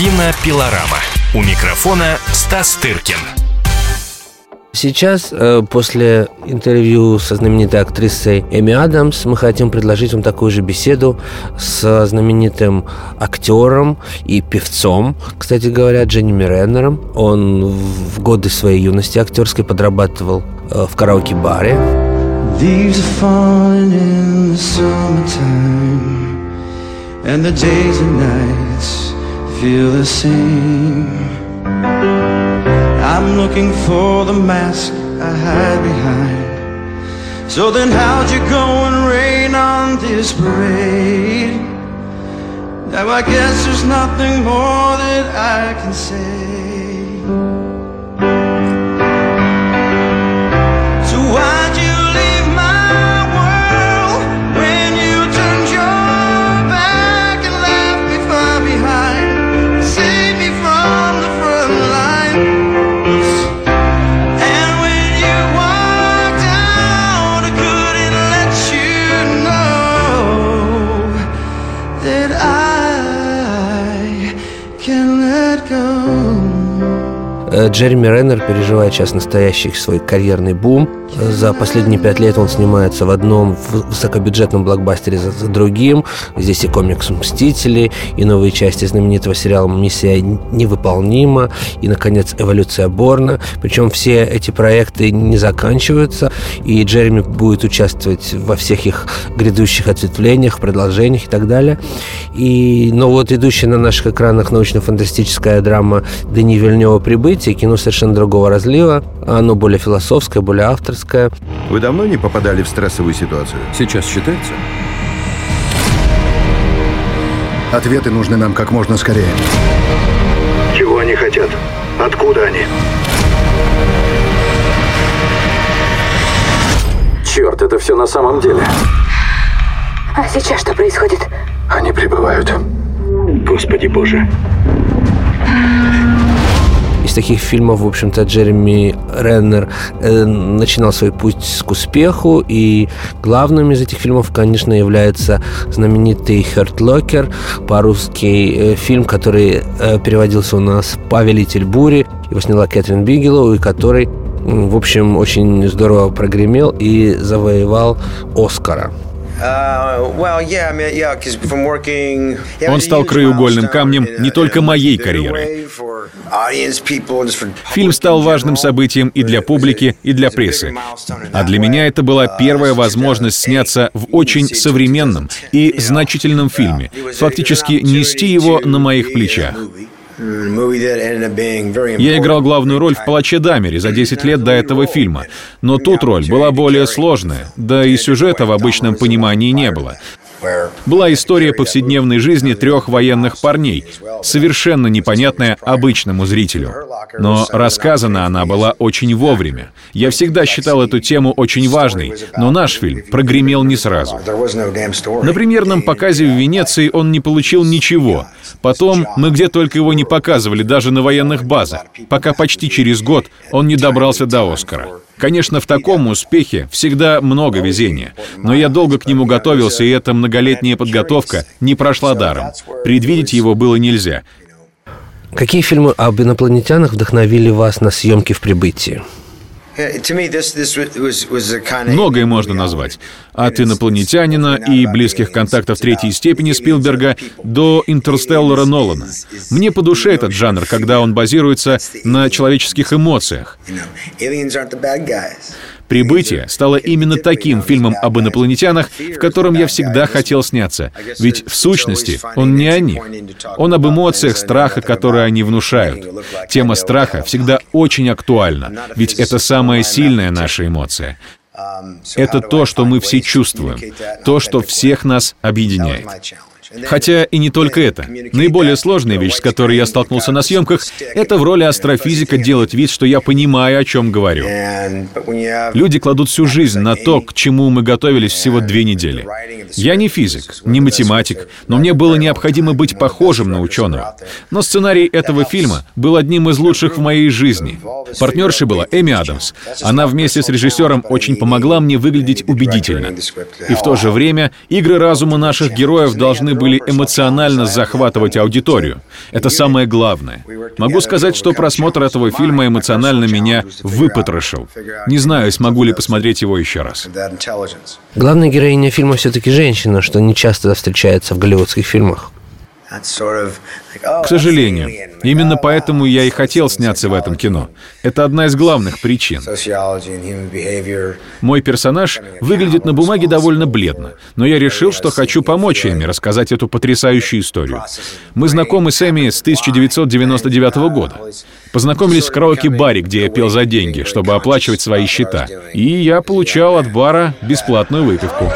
Кинопилорама. У микрофона Стас Тыркин. Сейчас, э, после интервью со знаменитой актрисой Эми Адамс, мы хотим предложить вам такую же беседу с знаменитым актером и певцом, кстати говоря, Дженни Реннером. Он в годы своей юности актерской подрабатывал э, в караоке-баре. And the days and nights feel the same. I'm looking for the mask I hide behind. So then how'd you go and rain on this parade? Now I guess there's nothing more that I can say Джереми Реннер переживает сейчас настоящий свой карьерный бум. За последние пять лет он снимается в одном высокобюджетном блокбастере за, за другим. Здесь и комикс «Мстители», и новые части знаменитого сериала «Миссия невыполнима», и, наконец, «Эволюция Борна». Причем все эти проекты не заканчиваются, и Джереми будет участвовать во всех их грядущих ответвлениях, продолжениях и так далее. И, но вот идущая на наших экранах научно-фантастическая драма Дени Вильнева «Прибытие», кино совершенно другого разлива. Оно более философское, более авторское. Вы давно не попадали в стрессовую ситуацию? Сейчас считается? Ответы нужны нам как можно скорее. Чего они хотят? Откуда они? Черт, это все на самом деле. А сейчас что происходит? Они прибывают. Господи боже. Из таких фильмов, в общем-то, Джереми Реннер э, начинал свой путь к успеху, и главным из этих фильмов, конечно, является знаменитый «Херт Локер», по-русски э, фильм, который э, переводился у нас «Повелитель бури», его сняла Кэтрин Бигелоу, и который, в общем, очень здорово прогремел и завоевал Оскара. Он стал краеугольным камнем не только моей карьеры. Фильм стал важным событием и для публики, и для прессы. А для меня это была первая возможность сняться в очень современном и значительном фильме, фактически нести его на моих плечах. Я играл главную роль в «Палаче Дамере» за 10 лет до этого фильма, но тут роль была более сложная, да и сюжета в обычном понимании не было. Была история повседневной жизни трех военных парней, совершенно непонятная обычному зрителю. Но рассказана она была очень вовремя. Я всегда считал эту тему очень важной, но наш фильм прогремел не сразу. На премьерном показе в Венеции он не получил ничего. Потом мы где только его не показывали, даже на военных базах, пока почти через год он не добрался до Оскара. Конечно, в таком успехе всегда много везения, но я долго к нему готовился, и эта многолетняя подготовка не прошла даром. Предвидеть его было нельзя. Какие фильмы об инопланетянах вдохновили вас на съемки в прибытии? Многое можно назвать. От инопланетянина и близких контактов третьей степени Спилберга до интерстеллара Нолана. Мне по душе этот жанр, когда он базируется на человеческих эмоциях. «Прибытие» стало именно таким фильмом об инопланетянах, в котором я всегда хотел сняться. Ведь в сущности он не о них. Он об эмоциях страха, которые они внушают. Тема страха всегда очень актуальна, ведь это самая сильная наша эмоция. Это то, что мы все чувствуем, то, что всех нас объединяет. Хотя и не только это. Наиболее сложная вещь, с которой я столкнулся на съемках, это в роли астрофизика делать вид, что я понимаю, о чем говорю. Люди кладут всю жизнь на то, к чему мы готовились всего две недели. Я не физик, не математик, но мне было необходимо быть похожим на ученого. Но сценарий этого фильма был одним из лучших в моей жизни. Партнершей была Эми Адамс. Она вместе с режиссером очень помогла мне выглядеть убедительно. И в то же время игры разума наших героев должны были эмоционально захватывать аудиторию. Это самое главное. Могу сказать, что просмотр этого фильма эмоционально меня выпотрошил. Не знаю, смогу ли посмотреть его еще раз. Главная героиня фильма все-таки женщина, что не часто встречается в голливудских фильмах. К сожалению. Именно поэтому я и хотел сняться в этом кино. Это одна из главных причин. Мой персонаж выглядит на бумаге довольно бледно, но я решил, что хочу помочь Эми рассказать эту потрясающую историю. Мы знакомы с Эми с 1999 года. Познакомились в караоке-баре, где я пел за деньги, чтобы оплачивать свои счета. И я получал от бара бесплатную выпивку.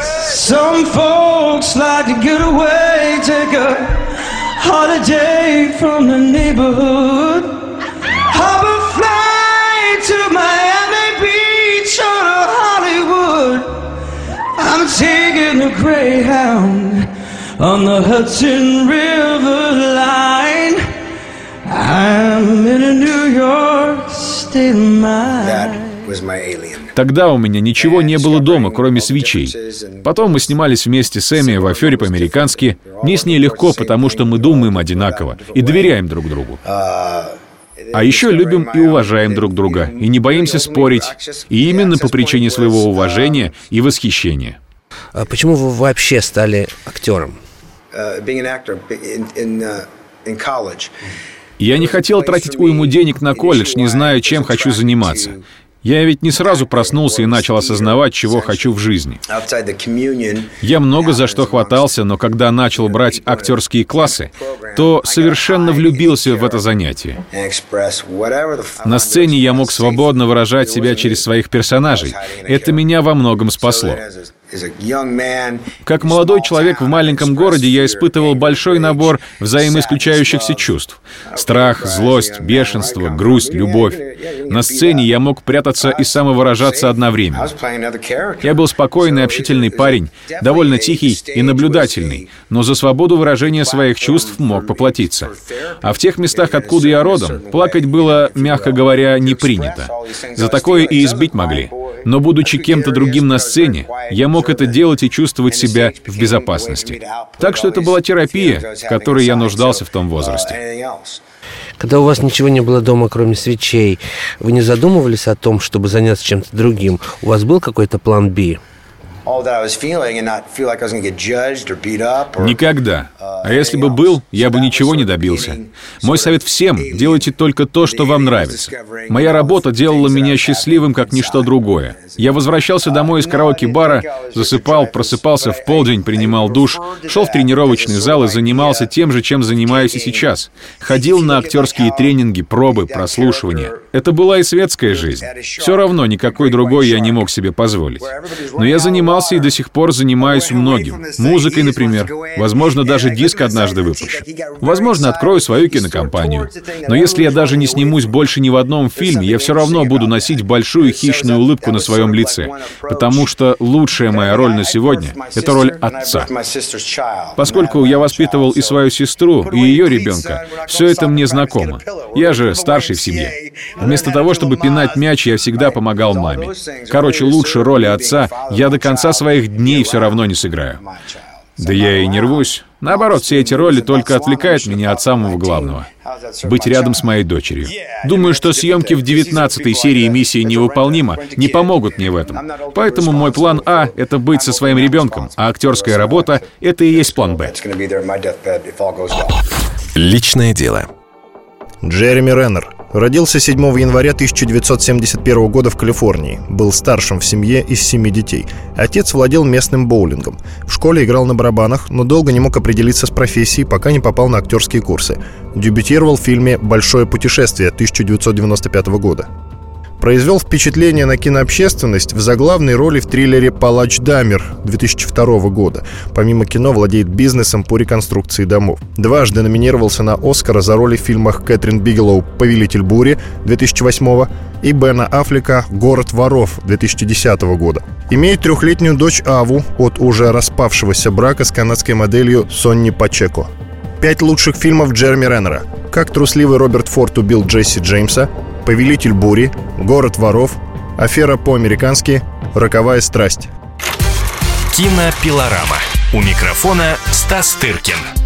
Holiday from the neighborhood. Harbor flight to Miami Beach or Hollywood. I'm taking a Greyhound on the Hudson River line. I'm in a New York state of mind. That was my alien. Тогда у меня ничего не было дома, кроме свечей. Потом мы снимались вместе с Эми в афере по-американски. Мне с ней легко, потому что мы думаем одинаково и доверяем друг другу. А еще любим и уважаем друг друга, и не боимся спорить, и именно по причине своего уважения и восхищения. А почему вы вообще стали актером? Я не хотел тратить уйму денег на колледж, не зная, чем хочу заниматься. Я ведь не сразу проснулся и начал осознавать, чего хочу в жизни. Я много за что хватался, но когда начал брать актерские классы, то совершенно влюбился в это занятие. На сцене я мог свободно выражать себя через своих персонажей. Это меня во многом спасло. Как молодой человек в маленьком городе я испытывал большой набор взаимоисключающихся чувств. Страх, злость, бешенство, грусть, любовь. На сцене я мог прятаться и самовыражаться одновременно. Я был спокойный, общительный парень, довольно тихий и наблюдательный, но за свободу выражения своих чувств мог поплатиться. А в тех местах, откуда я родом, плакать было, мягко говоря, не принято. За такое и избить могли. Но будучи кем-то другим на сцене, я мог это делать и чувствовать себя в безопасности. Так что это была терапия, в которой я нуждался в том возрасте. Когда у вас ничего не было дома, кроме свечей, вы не задумывались о том, чтобы заняться чем-то другим? У вас был какой-то план «Б»? Никогда. А если бы был, я бы ничего не добился. Мой совет всем — делайте только то, что вам нравится. Моя работа делала меня счастливым, как ничто другое. Я возвращался домой из караоке-бара, засыпал, просыпался в полдень, принимал душ, шел в тренировочный зал и занимался тем же, чем занимаюсь и сейчас. Ходил на актерские тренинги, пробы, прослушивания. Это была и светская жизнь. Все равно никакой другой я не мог себе позволить. Но я занимался и до сих пор занимаюсь многим. Музыкой, например. Возможно, даже диск однажды выпущу. Возможно, открою свою кинокомпанию. Но если я даже не снимусь больше ни в одном фильме, я все равно буду носить большую хищную улыбку на своем лице. Потому что лучшая моя роль на сегодня — это роль отца. Поскольку я воспитывал и свою сестру, и ее ребенка, все это мне знакомо. Я же старший в семье. Вместо того, чтобы пинать мяч, я всегда помогал маме. Короче, лучше роли отца я до конца своих дней все равно не сыграю. Да я и не рвусь. Наоборот, все эти роли только отвлекают меня от самого главного — быть рядом с моей дочерью. Думаю, что съемки в 19 серии «Миссии невыполнима» не помогут мне в этом. Поэтому мой план А — это быть со своим ребенком, а актерская работа — это и есть план Б. Личное дело. Джереми Реннер Родился 7 января 1971 года в Калифорнии. Был старшим в семье из семи детей. Отец владел местным боулингом. В школе играл на барабанах, но долго не мог определиться с профессией, пока не попал на актерские курсы. Дебютировал в фильме «Большое путешествие» 1995 года произвел впечатление на кинообщественность в заглавной роли в триллере «Палач Дамер» 2002 года. Помимо кино владеет бизнесом по реконструкции домов. Дважды номинировался на «Оскара» за роли в фильмах Кэтрин Бигелоу «Повелитель бури» 2008 и Бена Аффлека «Город воров» 2010 года. Имеет трехлетнюю дочь Аву от уже распавшегося брака с канадской моделью Сонни Пачеко. Пять лучших фильмов Джереми Реннера. Как трусливый Роберт Форд убил Джесси Джеймса, «Повелитель бури», «Город воров», «Афера по-американски», «Роковая страсть». Кинопилорама. У микрофона Стас Тыркин.